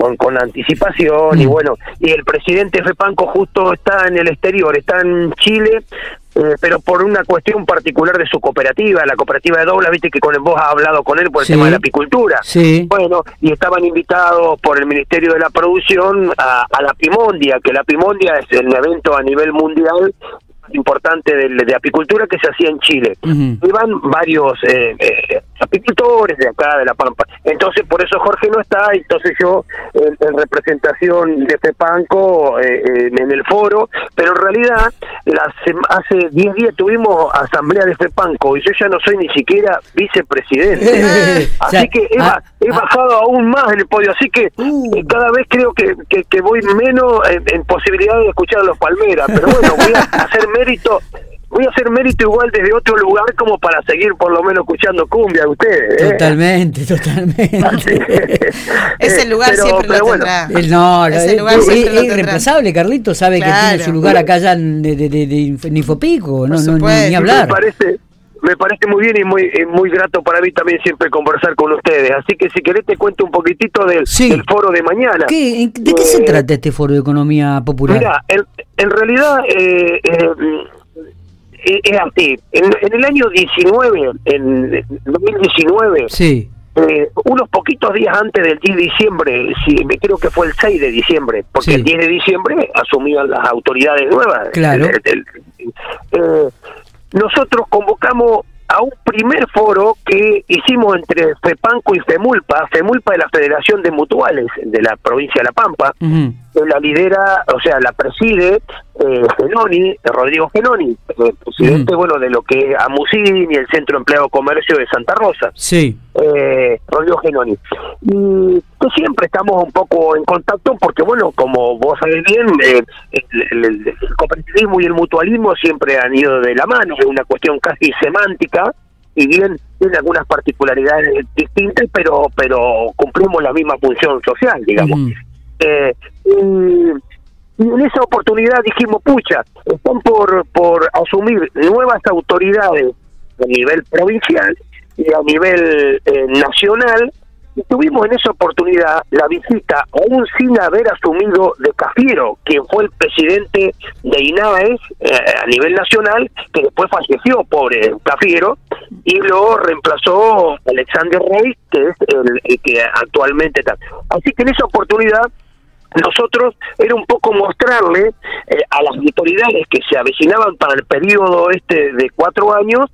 con, con anticipación y Mm. bueno, y el presidente FEPANCO justo está en el exterior, está en Chile, eh, pero por una cuestión particular de su cooperativa, la cooperativa de Dobla, viste que con vos has hablado con él por el Sí. tema de la apicultura. Sí. Bueno, y estaban invitados por el Ministerio de la Producción a, a la Pimondia, que la Pimondia es el evento a nivel mundial importante de, de apicultura que se hacía en Chile. Iban varios eh, eh, apicultores de acá, de La Pampa. Entonces, por eso Jorge no está, entonces yo, en, en representación de FEPANCO, eh, eh, en el foro, pero en realidad, la sema- hace 10 días tuvimos asamblea de FEPANCO y yo ya no soy ni siquiera vicepresidente. Eh, o así sea, que he, ah, ah. bajado aún más en el podio, así que Uh. eh, cada vez creo que, que, que voy menos en, en posibilidad de escuchar a los Palmeras, pero bueno, voy a hacer mérito. Voy a hacer mérito igual desde otro lugar como para seguir por lo menos escuchando cumbia de ustedes. ¿eh? Totalmente, totalmente. Ese Eh, lugar pero- siempre pero lo bueno, tendrá. No, Ese es, lugar es- siempre es lo tendrá. irreemplazable, Carlito, sabe que tiene su lugar acá ya en- de, de, de, de Inf- Nifopico, no, no, ni, ni Me hablar. parece, me parece muy bien y muy muy grato para mí también siempre conversar con ustedes. Así que si querés te cuento un poquitito del, Sí. del foro de mañana. ¿Qué- en- ¿De qué se Eh, trata este foro de economía popular? Mira, en, en realidad eh, eh, es así. En, en el año 19, en 2019, Sí, eh, unos poquitos días antes del 10 de diciembre, si, me creo que fue el 6 de diciembre, porque Sí. el 10 de diciembre asumían las autoridades nuevas. Claro. El- el- eh, nosotros convocamos a un primer foro que hicimos entre FEPANCO y FEMULPA. FEMULPA es la Federación de Mutuales de la provincia de La Pampa la lidera, o sea, la preside eh, Genoni, Rodrigo Genoni, eh, presidente, Ujú. bueno, de lo que es Amusín y el Centro Empleado Comercio de Santa Rosa, sí, eh, Rodrigo Genoni. Y que siempre estamos un poco en contacto porque, bueno, como vos sabés bien, eh, el, el- el cooperativismo y el mutualismo siempre han ido de la mano, es una cuestión casi semántica, y bien tiene algunas particularidades distintas, pero pero cumplimos la misma función social, digamos. ujú, Eh, y, en esa oportunidad dijimos, pucha, están por, por asumir nuevas autoridades a nivel provincial y a nivel eh, nacional. Y tuvimos en esa oportunidad la visita, aún sin haber asumido de Cafiero, quien fue el presidente de INAES eh, a nivel nacional, que después falleció, pobre Cafiero, y lo reemplazó Alexander Rey, que es el que actualmente está. Así que en esa oportunidad nosotros era un poco mostrarle eh, a las autoridades que se avecinaban para el periodo este de cuatro años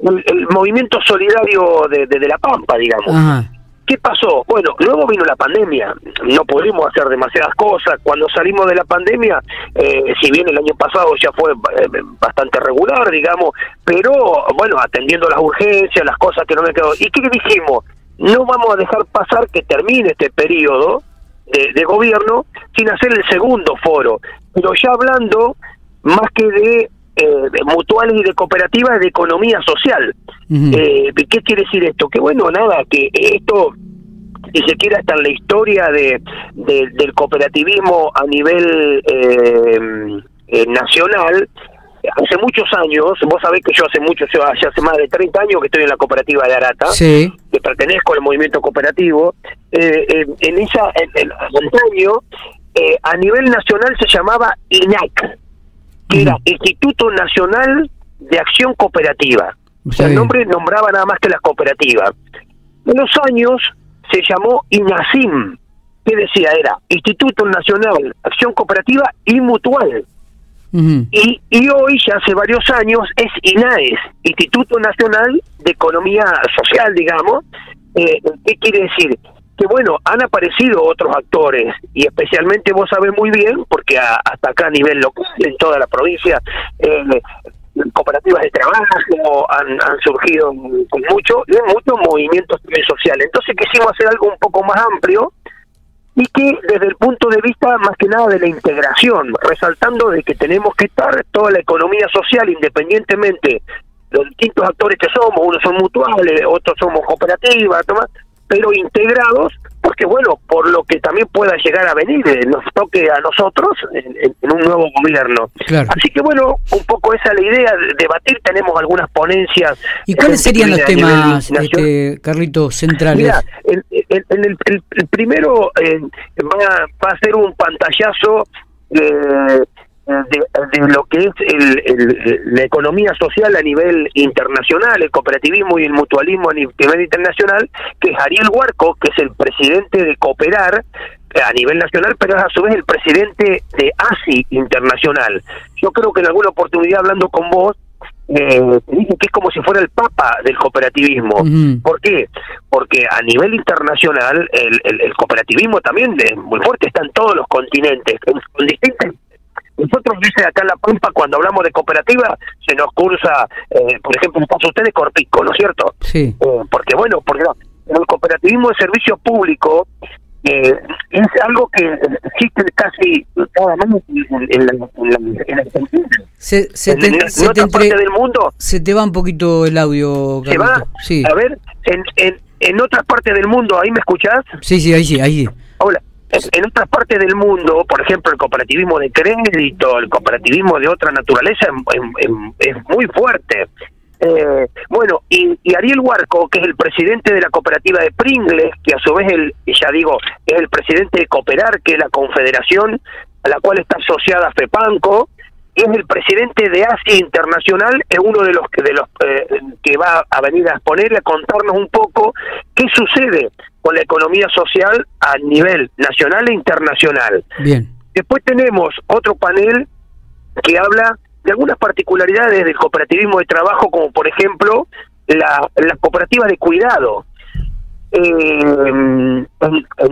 el, el movimiento solidario de, de, de La Pampa, digamos. ajá, ¿Qué pasó? Bueno, luego vino la pandemia, no pudimos hacer demasiadas cosas. Cuando salimos de la pandemia, eh, si bien el año pasado ya fue eh, bastante regular, digamos, pero bueno, atendiendo las urgencias, las cosas que no me quedó. ¿Y qué dijimos? No vamos a dejar pasar que termine este periodo de, de gobierno sin hacer el segundo foro, pero ya hablando más que de, eh, mutuales y de cooperativas, de economía social. Eh, ¿Qué quiere decir esto? Que bueno, nada, que esto, si se quiere, hasta en la historia de, de- del cooperativismo a nivel eh, eh, nacional, hace muchos años, vos sabés que yo hace mucho, yo hace más de 30 años que estoy en la cooperativa de Arata, sí, que pertenezco al movimiento cooperativo, eh, eh, en esa, en, antaño, eh, a nivel nacional se llamaba INAC, que era Ujú. Instituto Nacional de Acción Cooperativa. O sea, Sí. el nombre nombraba nada más que las cooperativas. En los años se llamó INACIM, que decía era Instituto Nacional Acción Cooperativa y Mutual. Y, y hoy, ya hace varios años, es INAES, Instituto Nacional de Economía Social, digamos. Eh, ¿Qué quiere decir? Que bueno, han aparecido otros actores, y especialmente vos sabés muy bien, porque hasta acá a nivel local, en toda la provincia, eh, cooperativas de trabajo han, han surgido con mucho, y muchos movimientos sociales. Entonces quisimos hacer algo un poco más amplio, y que desde el punto de vista más que nada de la integración, resaltando de que tenemos que estar toda la economía social independientemente de los distintos actores que somos, unos son mutuales, otros somos cooperativas, pero integrados porque bueno, por lo que también pueda llegar a venir, eh, nos toque a nosotros en, un nuevo gobierno. Así que bueno, un poco esa es la idea, de debatir, tenemos algunas ponencias. ¿Y cuáles serían los temas, este, Carlitos, centrales? Mira, en, el, primero eh, va, va, a ser un pantallazo eh, de, lo que es el, la economía social a nivel internacional, el cooperativismo y el mutualismo a nivel internacional, que es Ariel Huarco, que es el presidente de Cooperar eh, a nivel nacional, pero es a su vez el presidente de ASI Internacional. Yo creo que en alguna oportunidad hablando con vos, eh, dije que es como si fuera el papa del cooperativismo. ¿Por qué? Porque a nivel internacional el, el, cooperativismo también es muy fuerte, está en todos los continentes, con distintas nosotros, dice acá en La Pampa, cuando hablamos de cooperativa, se nos cursa, eh, por ejemplo, un paso ustedes Corpico, ¿no es cierto? Sí. Eh, porque, bueno, porque el cooperativismo de servicio público eh, es algo que existe casi cada mes en, la, en, se, se te, otra parte del mundo. Se te va un poquito el audio. ¿Se va? Sí. A ver, en, en, en otras partes del mundo, ¿ahí me escuchás? Sí, sí, ahí sí, ahí sí. Hola. En otras partes del mundo, por ejemplo, el cooperativismo de crédito, el cooperativismo de otra naturaleza es, muy fuerte. Eh, bueno, y, Ariel Huarco, que es el presidente de la cooperativa de Pringles, que a su vez, el, ya digo, es el presidente de Cooperar, que es la confederación a la cual está asociada FEPANCO, es el presidente de Asia Internacional, es uno de los que, de los, eh, que va a venir a exponer y a contarnos un poco qué sucede con la economía social a nivel nacional e internacional. Bien. Después tenemos otro panel que habla de algunas particularidades del cooperativismo de trabajo, como por ejemplo la, las cooperativas de cuidado. Eh, en,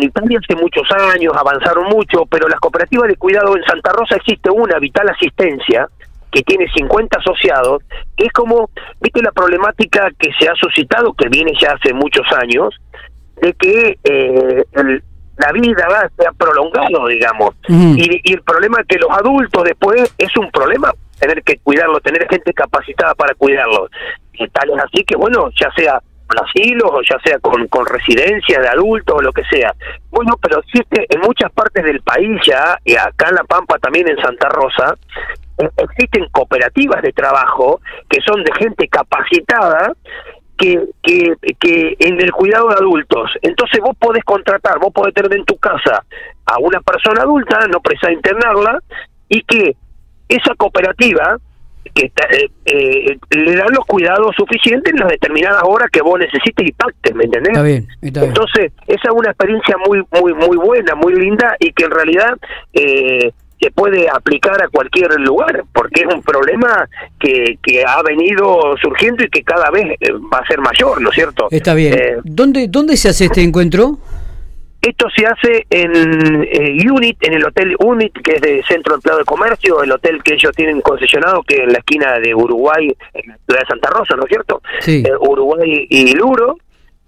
Italia hace muchos años avanzaron mucho, pero las cooperativas de cuidado en Santa Rosa existe una, Vital Asistencia, que tiene 50 asociados, que es como, viste la problemática que se ha suscitado, que viene ya hace muchos años, de que eh, la vida va sea prolongado, digamos. y, el problema es que los adultos después es un problema tener que cuidarlo, tener gente capacitada para cuidarlos. Y tal es así que, bueno, ya sea con asilos o ya sea con, con residencia de adultos o lo que sea. Bueno, pero existe en muchas partes del país ya, y acá en La Pampa también en Santa Rosa, existen cooperativas de trabajo que son de gente capacitada que, que, que en el cuidado de adultos. Entonces vos podés contratar, vos podés tener en tu casa a una persona adulta, no precisa internarla, y que esa cooperativa que eh, eh, le dan los cuidados suficientes en las determinadas horas que vos necesites y pactes, ¿me entendés? Está bien, está bien. Entonces, esa es una experiencia muy muy muy buena, muy linda y que en realidad eh, se puede aplicar a cualquier lugar, porque es un problema que, que ha venido surgiendo y que cada vez eh, va a ser mayor, ¿no es cierto? Está bien. Eh, ¿Dónde, ¿Dónde se hace este encuentro? Esto se hace en eh, Unit, en el Hotel Unit, que es de Centro Empleado de Comercio, el hotel que ellos tienen concesionado, que es en la esquina de Uruguay, en la ciudad de Santa Rosa, ¿no es cierto? Sí. Uruguay y Luro,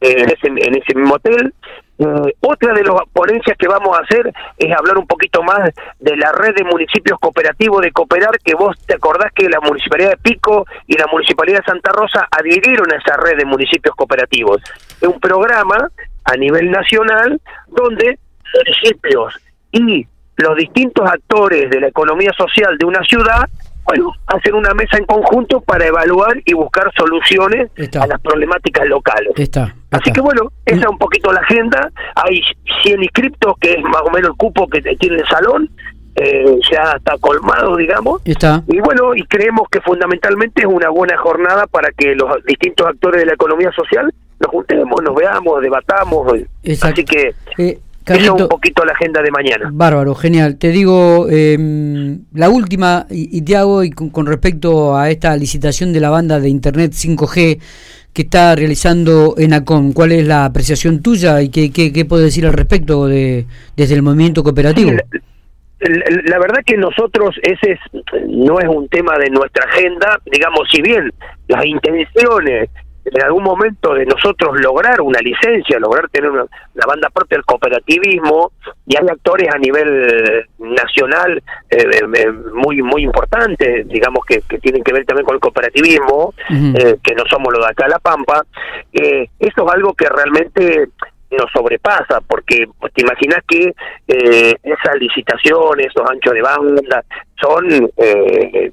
en, ese, en ese mismo hotel. Eh, otra de las ponencias que vamos a hacer es hablar un poquito más de la red de municipios cooperativos de Cooperar, que vos te acordás que la Municipalidad de Pico y la Municipalidad de Santa Rosa adhirieron a esa red de municipios cooperativos. Es un programa a nivel nacional donde municipios y los distintos actores de la economía social de una ciudad bueno, hacer una mesa en conjunto para evaluar y buscar soluciones a las problemáticas locales. Está, Así que bueno, esa es un poquito la agenda. Hay 100 inscriptos, que es más o menos el cupo que tiene el salón. Eh, ya está colmado, digamos. Está. Y bueno, y creemos que fundamentalmente es una buena jornada para que los distintos actores de la economía social nos juntemos, nos veamos, debatamos. Así que... Eh, es un poquito la agenda de mañana. Bárbaro, genial. Te digo, em, la última, y, te hago y con, respecto a esta licitación de la banda de Internet 5G que está realizando ENACOM, ¿cuál es la apreciación tuya y qué, qué, qué puedes decir al respecto de, desde el movimiento cooperativo? la, verdad que nosotros ese no es un tema de nuestra agenda, digamos, si bien las intenciones en algún momento de nosotros lograr una licencia, lograr tener una, banda propia del cooperativismo, y hay actores a nivel nacional eh, eh, eh, muy muy importantes, digamos que, que, tienen que ver también con el cooperativismo, que no somos los de acá La Pampa, eso es algo que realmente nos sobrepasa, porque pues, te imaginas que eh, esas licitaciones, esos anchos de banda, son, eh,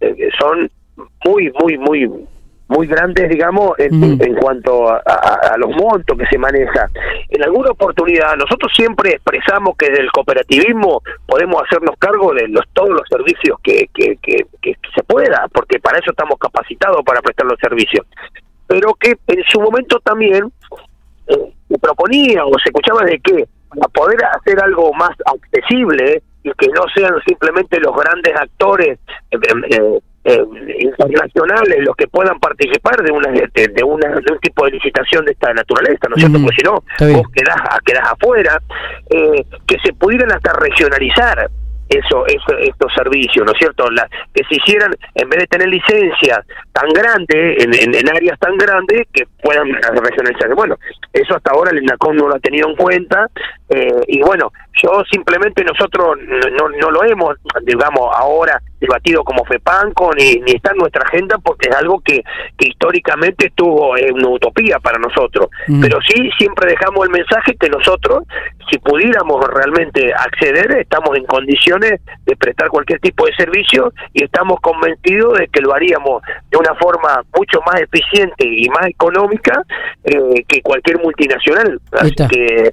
eh, son muy, muy, muy muy grandes, digamos, en, en cuanto a, los montos que se maneja. En alguna oportunidad, nosotros siempre expresamos que del cooperativismo podemos hacernos cargo de los, todos los servicios que, que, que, se pueda, porque para eso estamos capacitados para prestar los servicios. Pero que en su momento también eh, se proponía o se escuchaba de que para poder hacer algo más accesible y que no sean simplemente los grandes actores eh, eh, internacionales los que puedan participar de una de, una de un tipo de licitación de esta naturaleza, ¿no es cierto? Porque si no, vos quedás, quedás afuera, eh, que se pudieran hasta regionalizar eso, eso, estos servicios, ¿no es cierto? La, que se hicieran, en vez de tener licencias tan grandes, en, en, áreas tan grandes, que puedan regionalizar. Bueno, eso hasta ahora el INACOM no lo ha tenido en cuenta, eh, y bueno, yo simplemente nosotros no, no lo hemos, digamos, ahora debatido como FEPANCO ni, ni está en nuestra agenda porque es algo que, que históricamente estuvo en una utopía para nosotros. Mm. Pero sí, siempre dejamos el mensaje que nosotros, si pudiéramos realmente acceder, estamos en condiciones de prestar cualquier tipo de servicio y estamos convencidos de que lo haríamos de una forma mucho más eficiente y más económica eh, que cualquier multinacional. Así que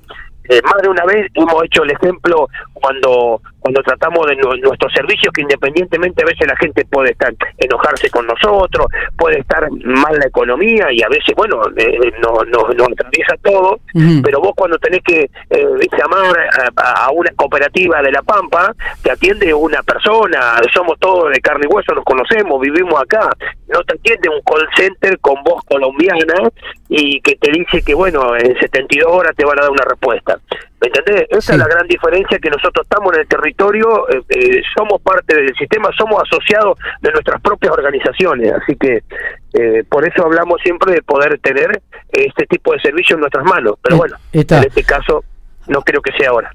eh, más de una vez hemos hecho el ejemplo cuando cuando tratamos de nuestros servicios que independientemente a veces la gente puede estar enojarse con nosotros puede estar mal la economía y a veces bueno eh, nos no, no atraviesa todo pero vos cuando tenés que eh, llamar a, una cooperativa de la Pampa te atiende una persona somos todos de carne y hueso nos conocemos vivimos acá no te atiende un call center con voz colombiana y que te dice que bueno en 72 horas te van a dar una respuesta ¿Me entendés? Esa es la gran diferencia que nosotros estamos en el territorio, eh, eh, somos parte del sistema, somos asociados de nuestras propias organizaciones, así que eh, por eso hablamos siempre de poder tener este tipo de servicio en nuestras manos. Pero bueno, en este caso no creo que sea ahora.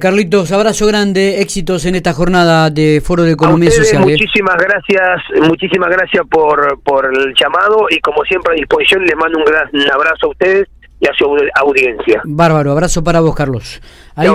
Carlitos, abrazo grande, éxitos en esta jornada de Foro de Economía Social. Muchísimas gracias, muchísimas gracias por, por el llamado y como siempre a disposición les mando un gran abrazo a ustedes y a su audiencia. Bárbaro, abrazo para vos, Carlos. Ahí